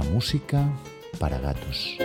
Música para Gatos.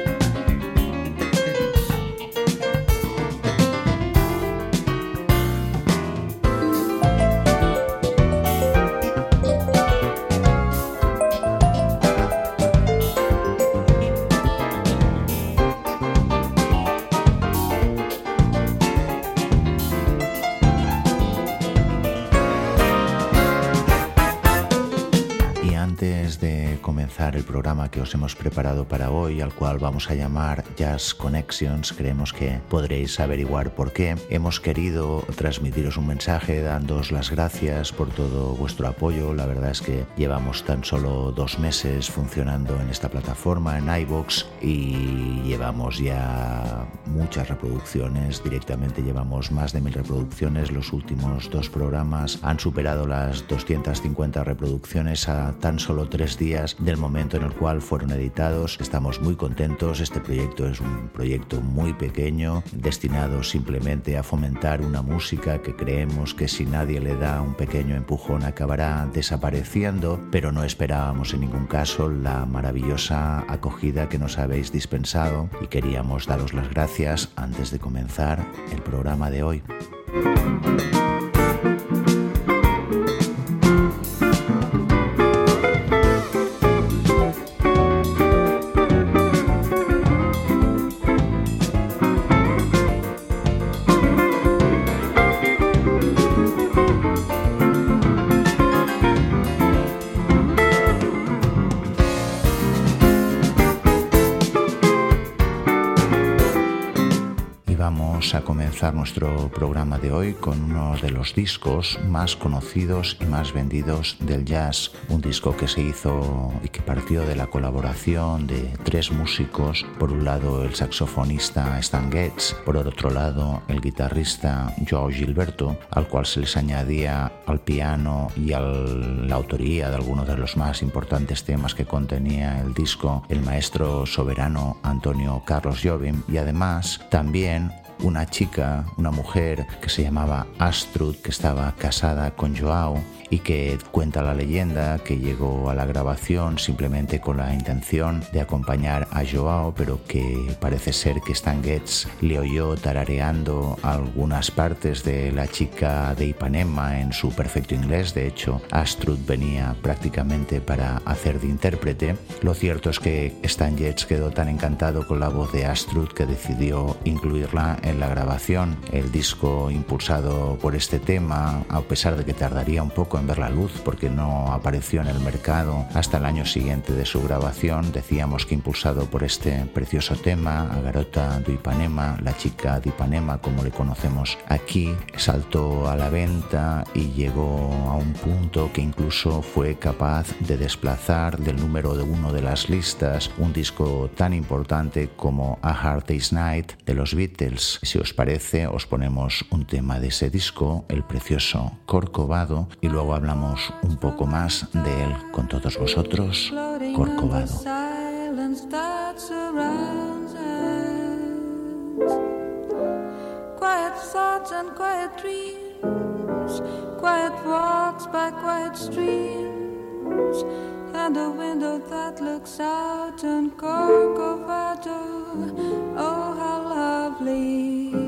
Hemos preparado para hoy, al cual vamos a llamar Jazz Connections, creemos que podréis averiguar por qué. Hemos querido transmitiros un mensaje dándoos las gracias por todo vuestro apoyo. La verdad es que llevamos tan solo dos meses funcionando en esta plataforma, en iBox, y llevamos ya muchas reproducciones. Directamente llevamos más de mil reproducciones. Los últimos dos programas han superado las 250 reproducciones a tan solo tres días del momento en el cual fueron editados. Estamos muy contentos. Este proyecto es un proyecto muy pequeño, destinado simplemente a fomentar una música que creemos que si nadie le da un pequeño empujón acabará desapareciendo, pero no esperábamos en ningún caso la maravillosa acogida que nos habéis dispensado y queríamos daros las gracias antes de comenzar el programa de hoy. Nuestro programa de hoy con uno de los discos más conocidos y más vendidos del jazz. Un disco que se hizo y que partió de la colaboración de tres músicos. Por un lado el saxofonista Stan Getz, por otro lado el guitarrista Joao Gilberto, al cual se les añadía al piano y a la autoría de algunos de los más importantes temas que contenía el disco el maestro soberano Antonio Carlos Jobim y además también una chica, una mujer que se llamaba Astrud, que estaba casada con Joao y que cuenta la leyenda que llegó a la grabación simplemente con la intención de acompañar a Joao, pero que parece ser que Stan Getz le oyó tarareando algunas partes de la chica de Ipanema en su perfecto inglés. De hecho, Astrud venía prácticamente para hacer de intérprete. Lo cierto es que Stan Getz quedó tan encantado con la voz de Astrud que decidió incluirla en la grabación. El disco impulsado por este tema, a pesar de que tardaría un poco en ver la luz porque no apareció en el mercado hasta el año siguiente de su grabación. Decíamos que impulsado por este precioso tema, Agarota de Ipanema, la chica de Ipanema como le conocemos aquí, saltó a la venta y llegó a un punto que incluso fue capaz de desplazar del número de uno de las listas un disco tan importante como A Hard Day's Night de los Beatles. Si os parece, os ponemos un tema de ese disco, el precioso Corcovado, y luego hablamos un poco más de él con todos vosotros, Corcovado. And a window that looks out on Corcovado. Oh, how lovely!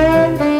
Thank you.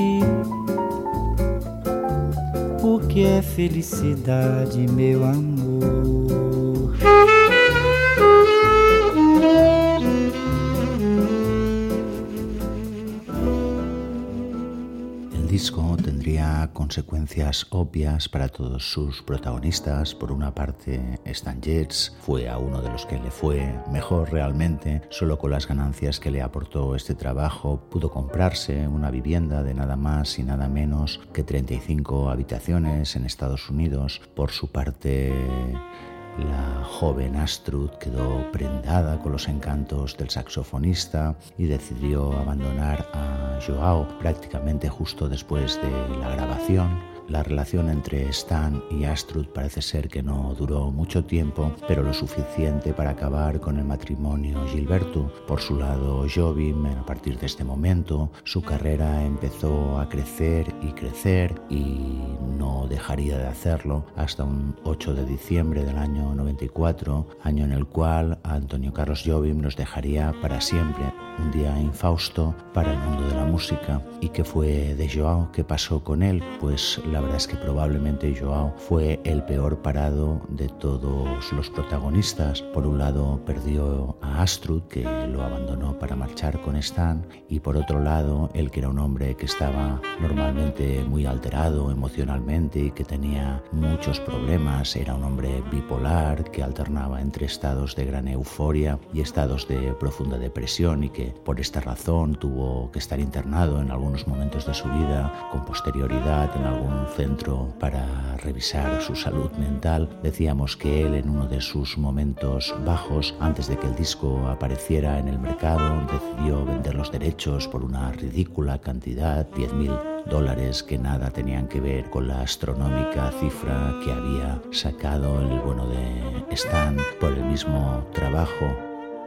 felicidade, meu amor. Consecuencias obvias para todos sus protagonistas. Por una parte, Stan Getz fue a uno de los que le fue mejor realmente, solo con las ganancias que le aportó este trabajo pudo comprarse una vivienda de nada más y nada menos que 35 habitaciones en Estados Unidos. Por su parte, la joven Astrud quedó prendada con los encantos del saxofonista y decidió abandonar a Joao prácticamente justo después de la grabación. La relación entre Stan y Astrud parece ser que no duró mucho tiempo, pero lo suficiente para acabar con el matrimonio Gilberto. Por su lado, Jobim, a partir de este momento, su carrera empezó a crecer y crecer y no dejaría de hacerlo hasta un 8 de diciembre del año 94, año en el cual Antonio Carlos Jobim nos dejaría para siempre. Un día infausto para el mundo de la música. ¿Y qué fue de Joao? ¿Qué pasó con él? Pues la verdad es que probablemente Joao fue el peor parado de todos los protagonistas. Por un lado perdió a Astrud, que lo abandonó para marchar con Stan, y por otro lado, él que era un hombre que estaba normalmente muy alterado emocionalmente y que tenía muchos problemas, era un hombre bipolar que alternaba entre estados de gran euforia y estados de profunda depresión y que por esta razón tuvo que estar internado en algunos momentos de su vida con posterioridad en algún centro para revisar su salud mental. Decíamos que él en uno de sus momentos bajos, antes de que el disco apareciera en el mercado, decidió vender los derechos por una ridícula cantidad, 10.000 dólares que nada tenían que ver con la astronómica cifra que había sacado el bueno de Stan por el mismo trabajo.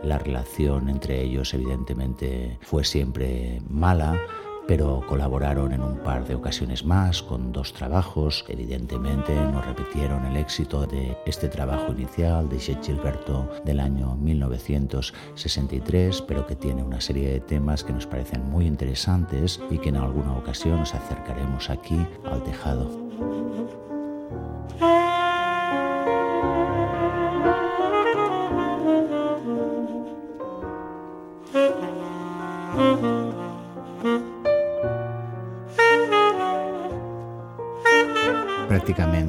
La relación entre ellos evidentemente fue siempre mala pero colaboraron en un par de ocasiones más con dos trabajos. Evidentemente no repitieron el éxito de este trabajo inicial de Chet Gilberto del año 1963, pero que tiene una serie de temas que nos parecen muy interesantes y que en alguna ocasión nos acercaremos aquí al tejado.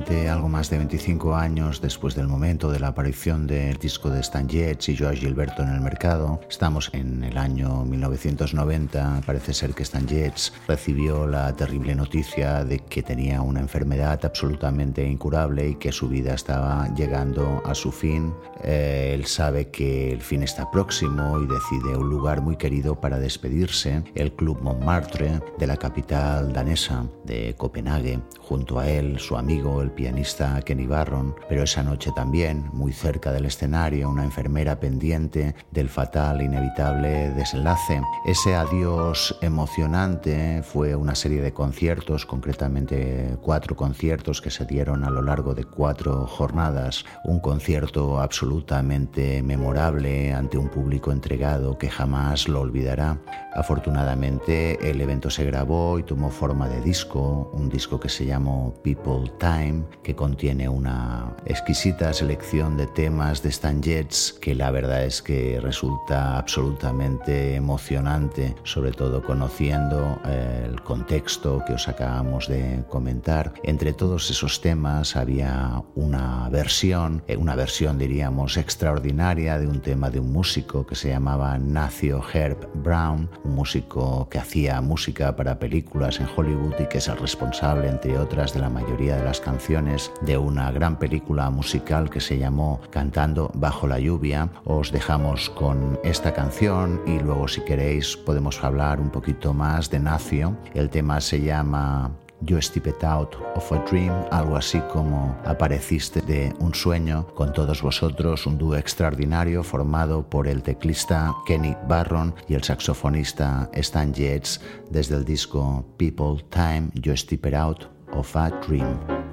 Prácticamente algo más de 25 años después del momento de la aparición del disco de Stan Getz y Joao Gilberto en el mercado. Estamos en el año 1990. Parece ser que Stan Getz recibió la terrible noticia de que tenía una enfermedad absolutamente incurable y que su vida estaba llegando a su fin. Eh, él sabe que el fin está próximo y decide un lugar muy querido para despedirse, el Club Montmartre de la capital danesa de Copenhague. Junto a él, su amigo, el pianista Kenny Barron, pero esa noche también, muy cerca del escenario, una enfermera pendiente del fatal inevitable desenlace. Ese adiós emocionante fue una serie de conciertos, concretamente cuatro conciertos que se dieron a lo largo de cuatro jornadas, un concierto absolutamente memorable ante un público entregado que jamás lo olvidará. Afortunadamente el evento se grabó y tomó forma de disco, un disco que se llamó People Time, que contiene una exquisita selección de temas de Stan Jets que la verdad es que resulta absolutamente emocionante, sobre todo conociendo eh, el contexto que os acabamos de comentar. Entre todos esos temas había una versión, eh, una versión diríamos extraordinaria de un tema de un músico que se llamaba Nacio Herb Brown, un músico que hacía música para películas en Hollywood y que es el responsable, entre otras, de la mayoría de las canciones de una gran película musical que se llamó Cantando bajo la lluvia. Os dejamos con esta canción y luego si queréis podemos hablar un poquito más de Nacio. El tema se llama You Stepped Out of a Dream, algo así como apareciste de un sueño con todos vosotros, un dúo extraordinario formado por el teclista Kenny Barron y el saxofonista Stan Yates desde el disco People Time, You Stepped Out of a Dream.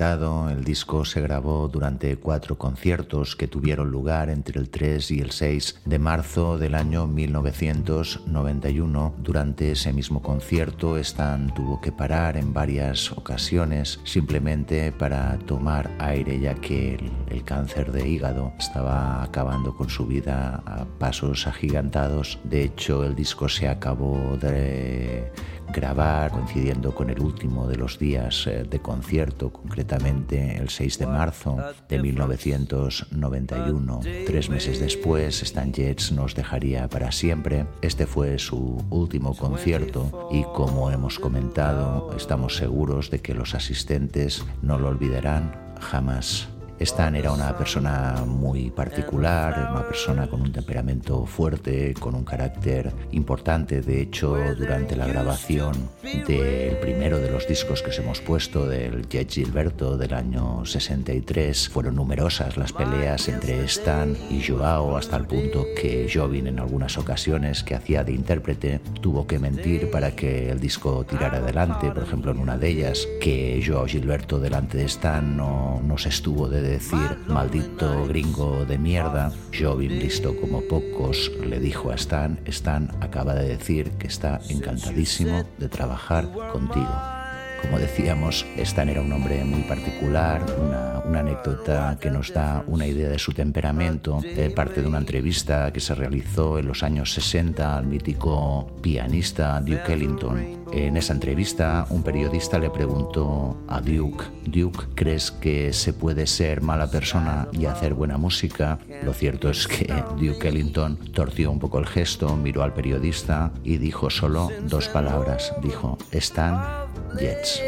Comentado, el disco se grabó durante cuatro conciertos que tuvieron lugar entre el 3 y el 6 de marzo del año 1991. Durante ese mismo concierto, Stan tuvo que parar en varias ocasiones simplemente para tomar aire ya que el, el cáncer de hígado estaba acabando con su vida a pasos agigantados. De hecho, el disco se acabó de grabar coincidiendo con el último de los días eh, de concierto, concretamente el 6 de marzo de 1991. Tres meses después, Stan Jets nos dejaría para siempre. Este fue su último concierto y como hemos comentado, estamos seguros de que los asistentes no lo olvidarán jamás. Stan era una persona muy particular, una persona con un temperamento fuerte, con un carácter importante. De hecho, durante la grabación del primero de los discos que os hemos puesto, del Jet Gilberto del año 63, fueron numerosas las peleas entre Stan y Joao hasta el punto que Jovin en algunas ocasiones que hacía de intérprete tuvo que mentir para que el disco tirara adelante. Por ejemplo, en una de ellas, que Joao Gilberto delante de Stan no, no se estuvo de decir maldito gringo de mierda, Jovin, listo como pocos, le dijo a Stan, Stan acaba de decir que está encantadísimo de trabajar contigo. Como decíamos, Stan era un hombre muy particular, una, anécdota que nos da una idea de su temperamento, parte de una entrevista que se realizó en los años 60 al mítico pianista Duke Ellington. En esa entrevista, un periodista le preguntó a Duke, Duke, ¿crees que se puede ser mala persona y hacer buena música? Lo cierto es que Duke Ellington torció un poco el gesto, miró al periodista y dijo solo dos palabras. Dijo, Stan Jets.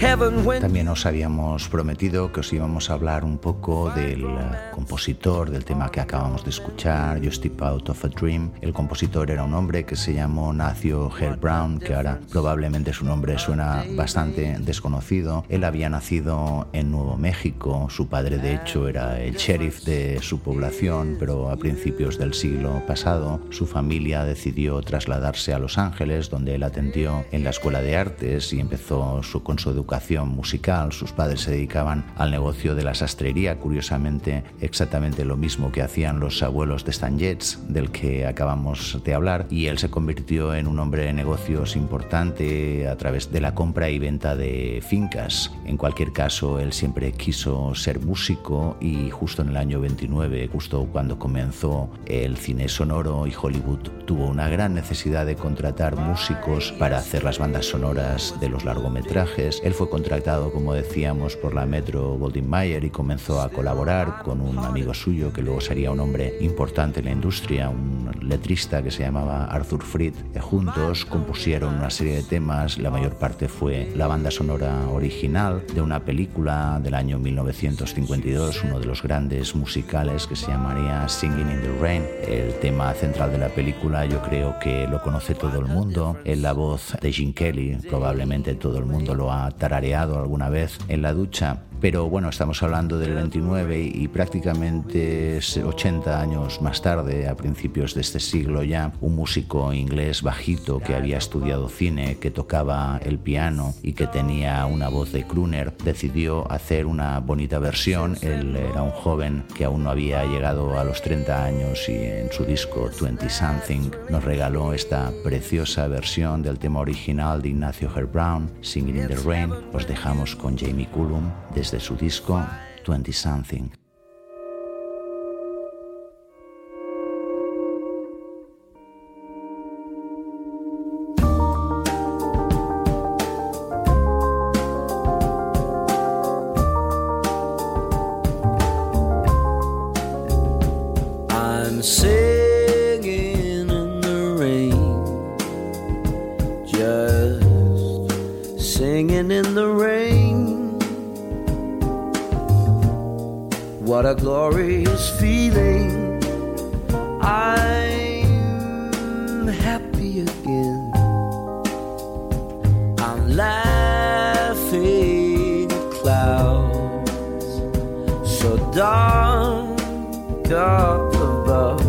También os habíamos prometido que os íbamos a hablar un poco del compositor del tema que acabamos de escuchar, You Step Out of a Dream. El compositor era un hombre que se llamó Nacio Hale Brown, que ahora probablemente su nombre suena bastante desconocido. Él había nacido en Nuevo México, su padre de hecho era el sheriff de su población, pero a principios del siglo pasado su familia decidió trasladarse a Los Ángeles, donde él atendió en la Escuela de Artes y empezó su, con su educación musical. Sus padres se dedicaban al negocio de la sastrería, curiosamente exactamente lo mismo que hacían los abuelos de Stan Jets, del que acabamos de hablar, y él se convirtió en un hombre de negocios importante a través de la compra y venta de fincas. En cualquier caso, él siempre quiso ser músico y justo en el año 29, justo cuando comenzó el cine sonoro y Hollywood tuvo una gran necesidad de contratar músicos para hacer las bandas sonoras de los largometrajes, él fue contratado, como decíamos, por la Metro Goldwyn Mayer y comenzó a colaborar con un amigo suyo que luego sería un hombre importante en la industria, un letrista que se llamaba Arthur Fried. Juntos compusieron una serie de temas, la mayor parte fue la banda sonora original de una película del año 1952, uno de los grandes musicales que se llamaría Singing in the Rain. El tema central de la película yo creo que lo conoce todo el mundo, en la voz de Gene Kelly, probablemente todo el mundo lo ha tarareado alguna vez en la ducha pero bueno, estamos hablando del 29 y prácticamente 80 años más tarde, a principios de este siglo ya, un músico inglés bajito que había estudiado cine, que tocaba el piano y que tenía una voz de crooner, decidió hacer una bonita versión. Él era un joven que aún no había llegado a los 30 años y en su disco 20 Something nos regaló esta preciosa versión del tema original de Ignacio Brown, Singing in the Rain. Os dejamos con Jamie Cullum desde de su disco 20 Something. singing in the a glorious feeling. I'm happy again. I'm laughing at clouds so dark up above.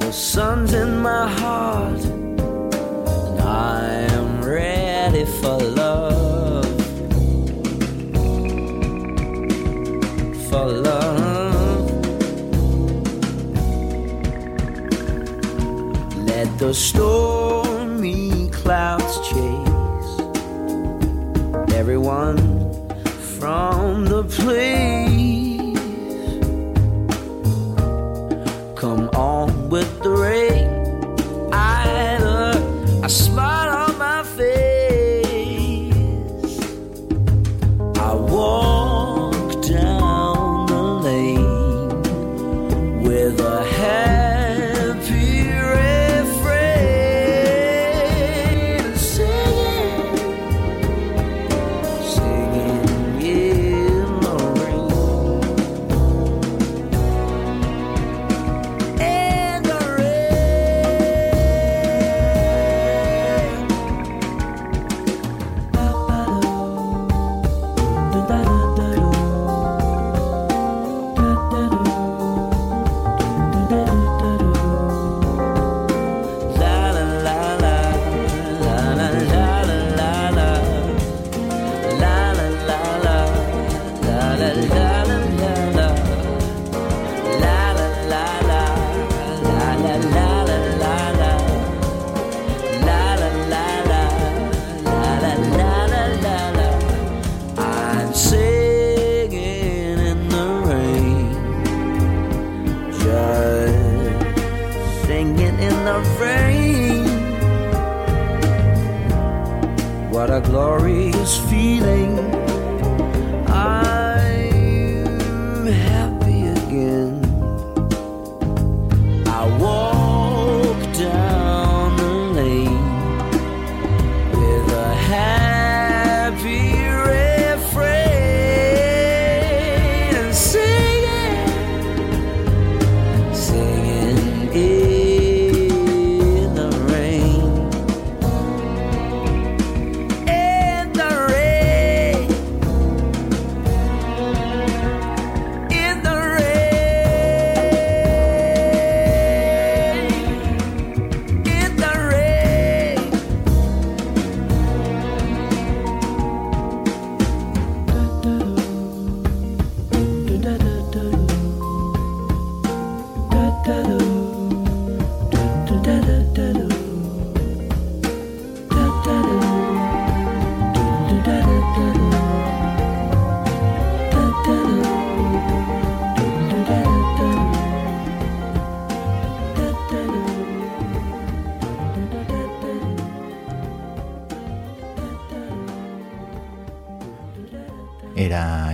The sun's in my heart, the stormy clouds chase everyone from the place.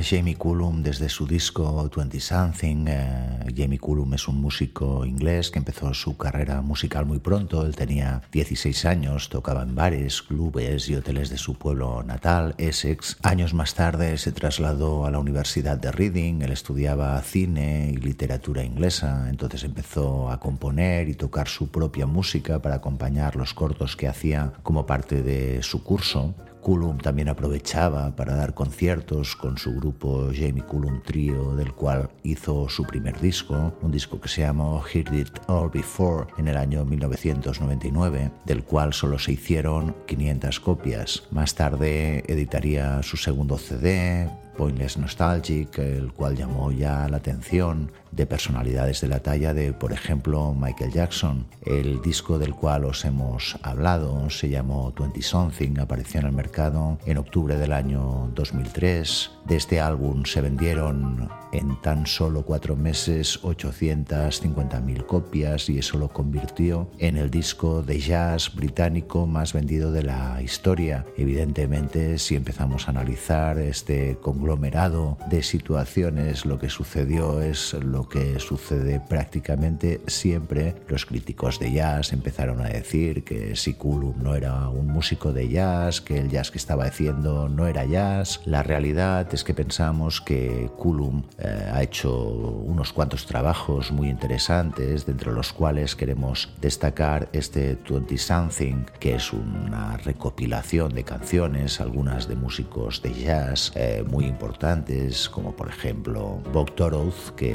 Jamie Cullum desde su disco 20 Something. Eh, Jamie Cullum es un músico inglés que empezó su carrera musical muy pronto. Él tenía 16 años, tocaba en bares, clubes y hoteles de su pueblo natal, Essex. Años más tarde se trasladó a la Universidad de Reading. Él estudiaba cine y literatura inglesa. Entonces empezó a componer y tocar su propia música para acompañar los cortos que hacía como parte de su curso. Cullum también aprovechaba para dar conciertos con su grupo Jamie Cullum Trio, del cual hizo su primer disco, un disco que se llamó Heard It All Before en el año 1999, del cual solo se hicieron 500 copias. Más tarde editaría su segundo CD, Pointless Nostalgic, el cual llamó ya la atención de personalidades de la talla de, por ejemplo, Michael Jackson. El disco del cual os hemos hablado se llamó 20 Something, apareció en el mercado en octubre del año 2003. De este álbum se vendieron en tan solo cuatro meses 850.000 copias y eso lo convirtió en el disco de jazz británico más vendido de la historia. Evidentemente, si empezamos a analizar este conglomerado de situaciones lo que sucedió es lo que sucede prácticamente siempre. Los críticos de jazz empezaron a decir que si Coulomb no era un músico de jazz, que el jazz que estaba haciendo no era jazz. La realidad es que pensamos que Coulomb eh, ha hecho unos cuantos trabajos muy interesantes, de entre los cuales queremos destacar este 20 Something, que es una recopilación de canciones, algunas de músicos de jazz eh, muy importantes, como por ejemplo Bob Toroth, que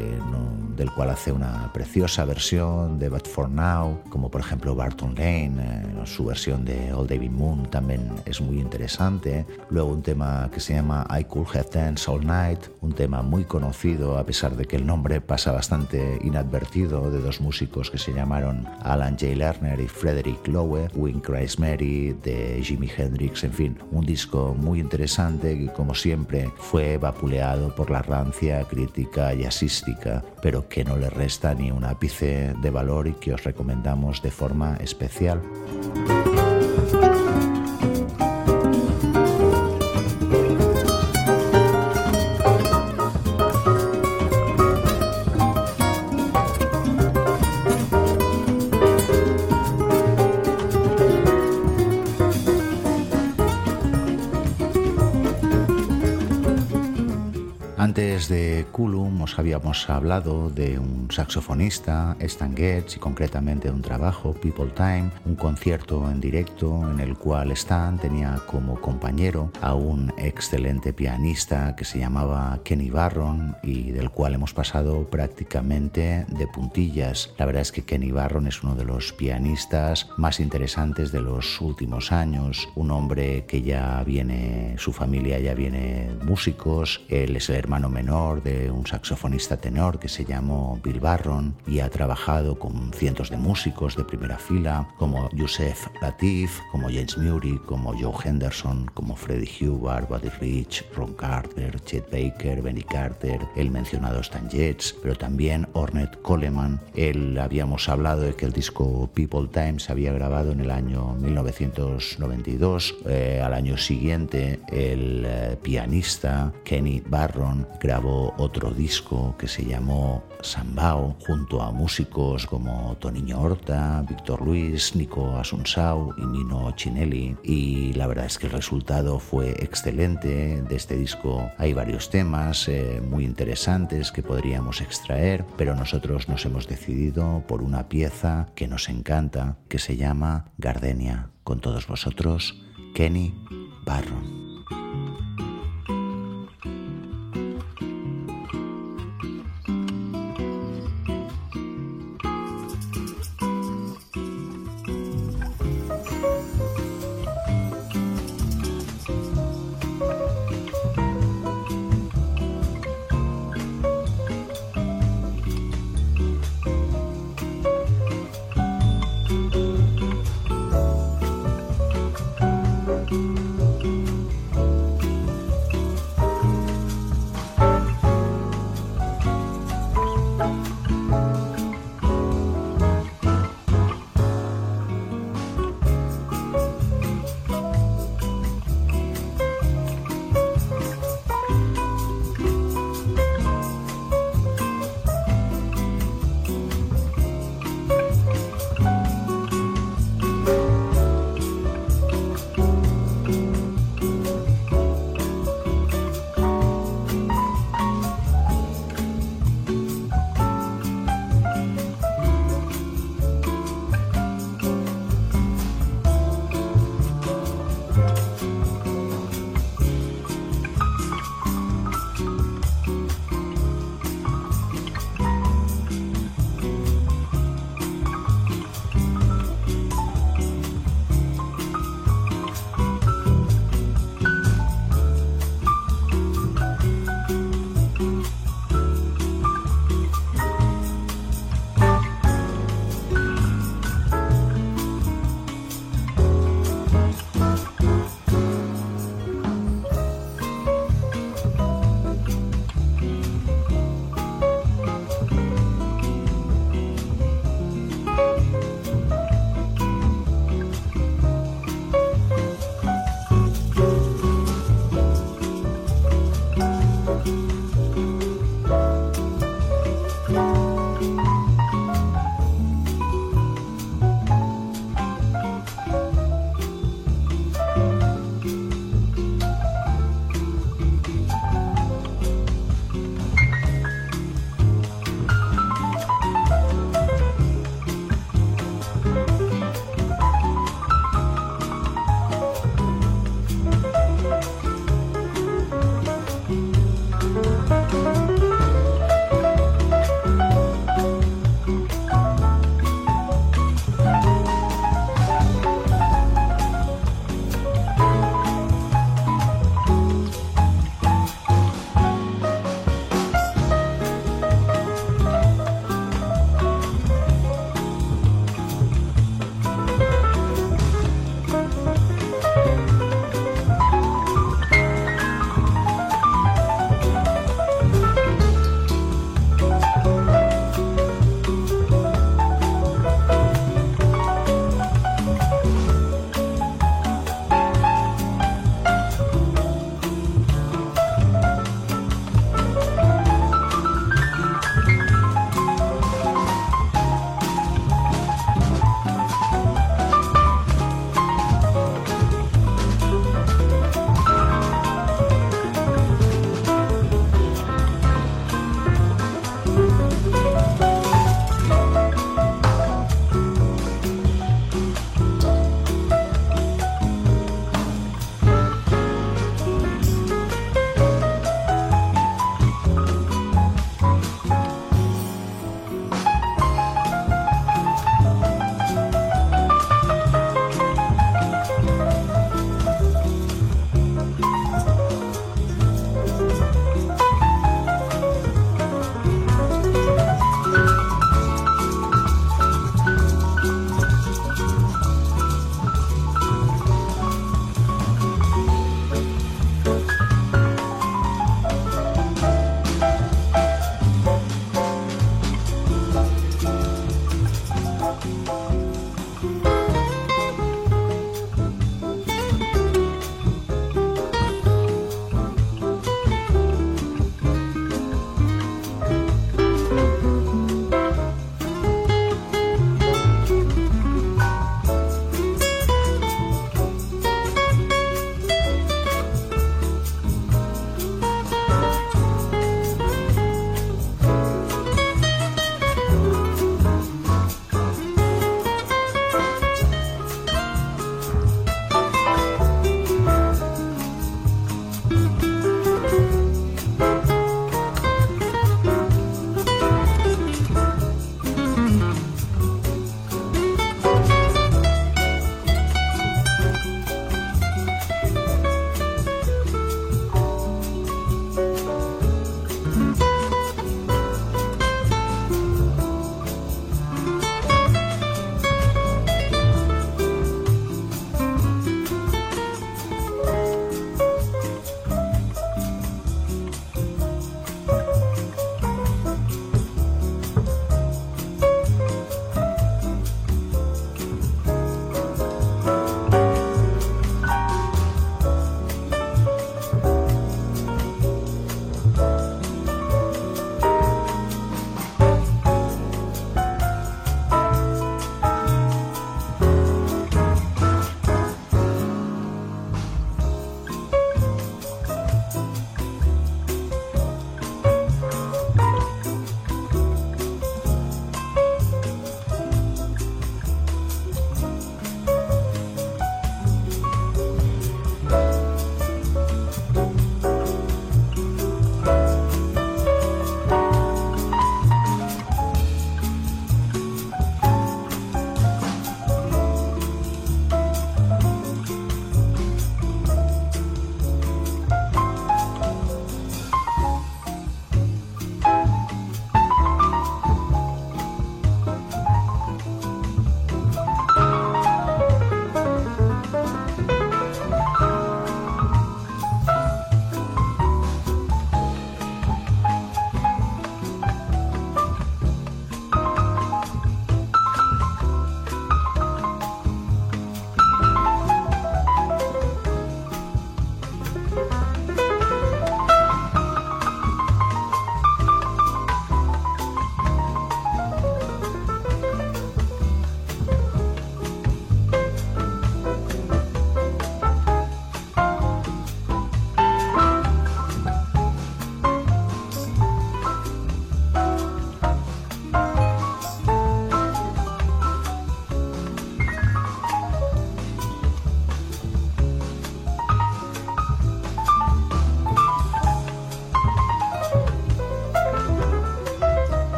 del cual hace una preciosa versión de But For Now, como por ejemplo Barton Lane, eh, su versión de Old David Moon también es muy interesante. Luego un tema que se llama I Could Have Danced All Night, un tema muy conocido a pesar de que el nombre pasa bastante inadvertido de dos músicos que se llamaron Alan J. Lerner y Frederick Lowe, Wing Christ Mary de Jimi Hendrix, en fin, un disco muy interesante que como siempre fue vapuleado por la rancia crítica jazzística, pero que no le resta ni un ápice de valor y que os recomendamos de forma especial. Os habíamos hablado de un saxofonista, Stan Getz, y concretamente de un trabajo, People Time, un concierto en directo en el cual Stan tenía como compañero a un excelente pianista que se llamaba Kenny Barron y del cual hemos pasado prácticamente de puntillas. La verdad es que Kenny Barron es uno de los pianistas más interesantes de los últimos años, un hombre que ya viene, su familia ya viene músicos, él es el hermano menor de un saxofonista tenor que se llamó Bill Barron y ha trabajado con cientos de músicos de primera fila como Yusef Latif, como James Murray, como Joe Henderson, como Freddie Hubbard, Buddy Rich, Ron Carter, Chet Baker, Benny Carter, el mencionado Stan Getz, pero también Ornette Coleman. Él habíamos hablado de que el disco People Time se había grabado en el año 1992. Eh, al año siguiente, el eh, pianista Kenny Barron grabó otro disco que se llamó Sambao, junto a músicos como Toniño Horta, Víctor Luis, Nico Asunsau y Nino Chinelli. Y la verdad es que el resultado fue excelente. De este disco hay varios temas eh, muy interesantes que podríamos extraer, pero nosotros nos hemos decidido por una pieza que nos encanta, que se llama Gardenia. Con todos vosotros, Kenny Barron.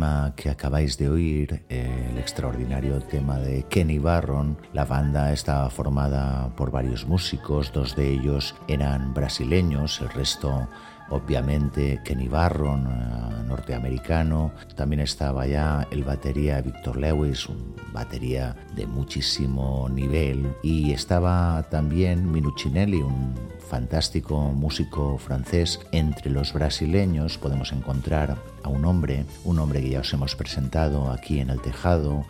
Tema que acabáis de oír, el extraordinario tema de Kenny Barron, la banda estaba formada por varios músicos, dos de ellos eran brasileños, el resto obviamente Kenny Barron, eh, norteamericano, también estaba ya el batería Victor Lewis, un batería de muchísimo nivel, y estaba también Minuccinelli, un fantástico músico francés. Entre los brasileños podemos encontrar a un hombre, un hombre que ya os hemos presentado aquí en el tejado,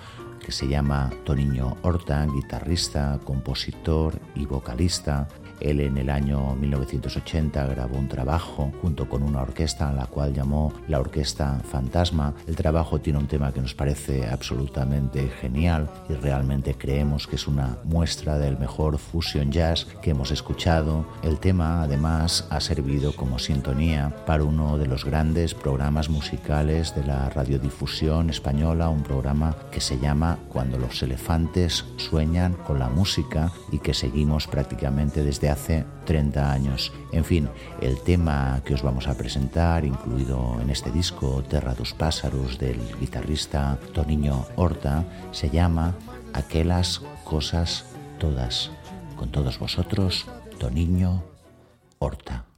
que se llama Toniño Horta, guitarrista, compositor y vocalista, él en el año 1980 grabó un trabajo junto con una orquesta en la cual llamó la Orquesta Fantasma. El trabajo tiene un tema que nos parece absolutamente genial y realmente creemos que es una muestra del mejor fusion jazz que hemos escuchado. El tema además ha servido como sintonía para uno de los grandes programas musicales de la radiodifusión española, un programa que se llama Cuando los elefantes sueñan con la música y que seguimos prácticamente desde hace 30 años. En fin, el tema que os vamos a presentar, incluido en este disco Terra dos Pásaros del guitarrista Toniño Horta, se llama Aquelas Cosas Todas. Con todos vosotros, Toniño Horta.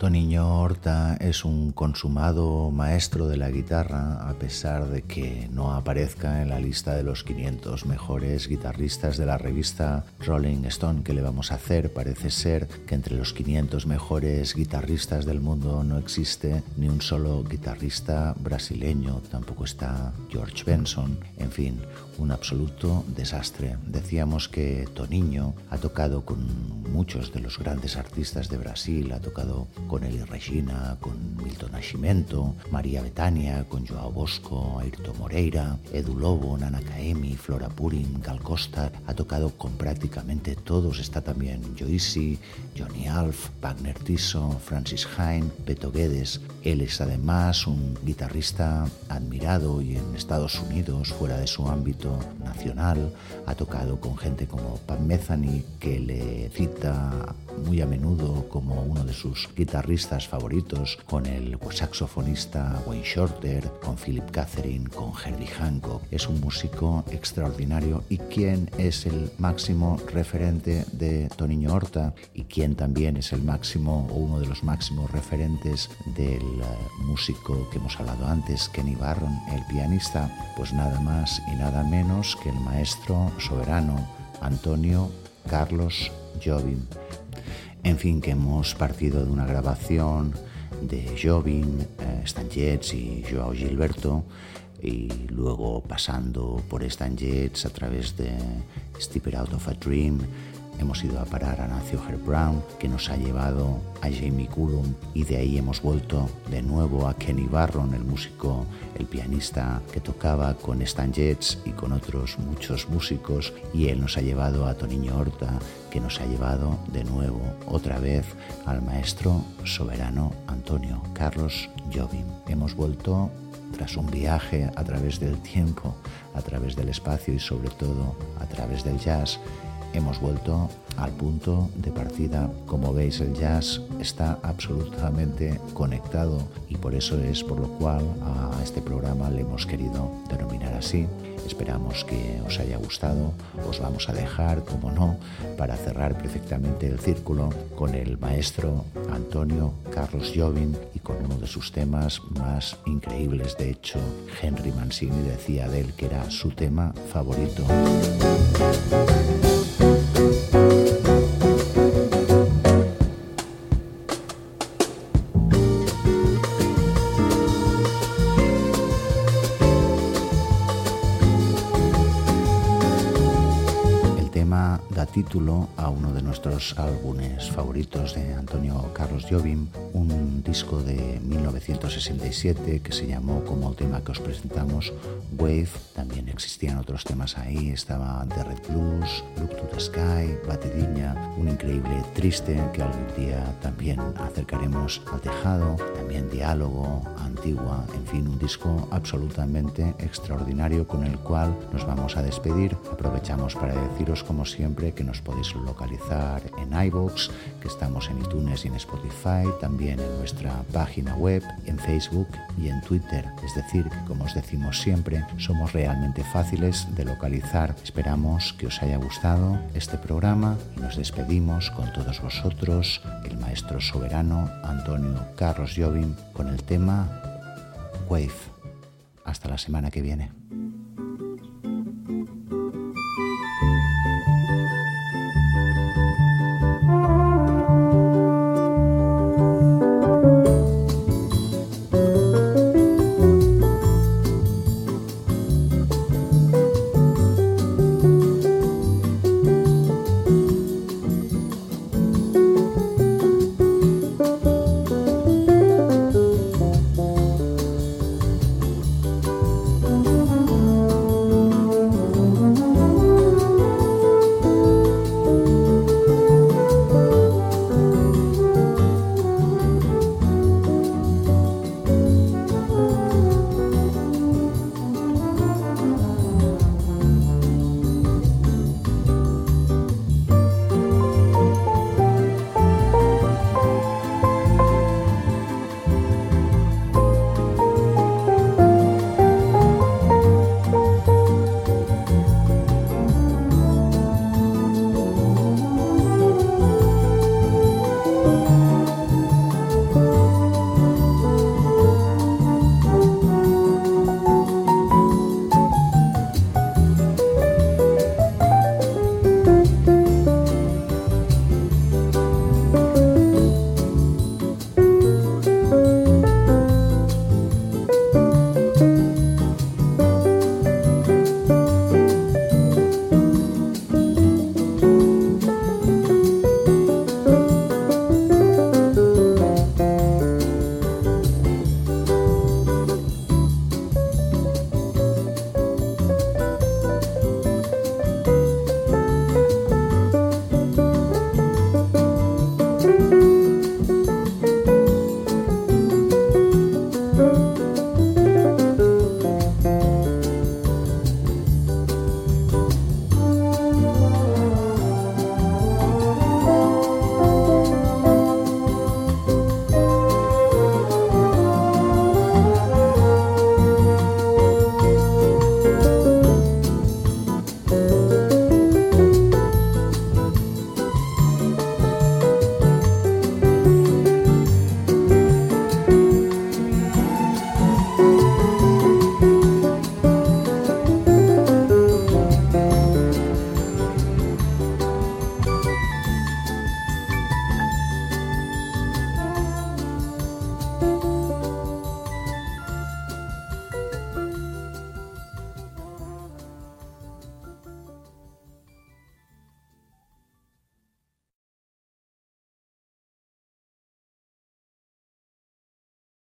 Toniño Horta es un consumado maestro de la guitarra, a pesar de que no aparezca en la lista de los 500 mejores guitarristas de la revista Rolling Stone. ¿Qué le vamos a hacer? Parece ser que entre los 500 mejores guitarristas del mundo no existe ni un solo guitarrista brasileño, tampoco está George Benson. En fin, un absoluto desastre. Decíamos que Toniño ha tocado con muchos de los grandes artistas de Brasil, ha tocado con Eli Regina, con Milton Nascimento, María Betania, con Joao Bosco, Ayrton Moreira, Edu Lobo, Nana Caemi, Flora Purin, Gal Costa, ha tocado con prácticamente todos, está también Joyce, Johnny Alf, Wagner Tiso, Francis Hain, Beto Guedes. Él es además un guitarrista admirado y en Estados Unidos, fuera de su ámbito nacional, ha tocado con gente como Pat Metheny, que le cita muy a menudo como uno de sus guitarristas favoritos, con el saxofonista Wayne Shorter, con Philip Catherine, con Herbie Hancock. Es un músico extraordinario y quien es el máximo referente de Toniño Horta y quien también es el máximo o uno de los máximos referentes del eh, músico que hemos hablado antes, Kenny Barron, el pianista, pues nada más y nada menos que el maestro soberano Antonio Carlos Jobim. En fin, que hemos partido de una grabación de Jobim, eh, Stan Getz y Joao Gilberto y luego pasando por Stan Getz a través de Step Out of a Dream hemos ido a parar a Nacio Herb Brown, que nos ha llevado a Jamie Cullum y de ahí hemos vuelto de nuevo a Kenny Barron, el músico, el pianista que tocaba con Stan Getz y con otros muchos músicos y él nos ha llevado a Toniño Horta, que nos ha llevado de nuevo otra vez al maestro soberano Antonio Carlos Jobim. Hemos vuelto tras un viaje a través del tiempo, a través del espacio y sobre todo a través del jazz hemos vuelto al punto de partida. Como veis, el jazz está absolutamente conectado y por eso es por lo cual a este programa le hemos querido denominar así. Esperamos que os haya gustado. Os vamos a dejar, como no, para cerrar perfectamente el círculo con el maestro Antonio Carlos Jobin y con uno de sus temas más increíbles. De hecho, Henry Mancini decía de él que era su tema favorito. A uno de nuestros álbumes favoritos de Antonio Carlos Jobim, un disco de 1967 que se llamó como el tema que os presentamos Wave. También existían otros temas ahí, estaba The Red Blues, Look to the Sky, Batidiña, un increíble triste que algún día también acercaremos al tejado, también Diálogo, Antigua, en fin, un disco absolutamente extraordinario con el cual nos vamos a despedir. Aprovechamos para deciros como siempre que nos podéis localizar en iVoox, que estamos en iTunes y en Spotify, también en nuestra página web, en Facebook y en Twitter. Es decir, como os decimos siempre, somos realmente fáciles de localizar. Esperamos que os haya gustado este programa y nos despedimos con todos vosotros, el maestro soberano Antonio Carlos Jobim, con el tema Wave. Hasta la semana que viene.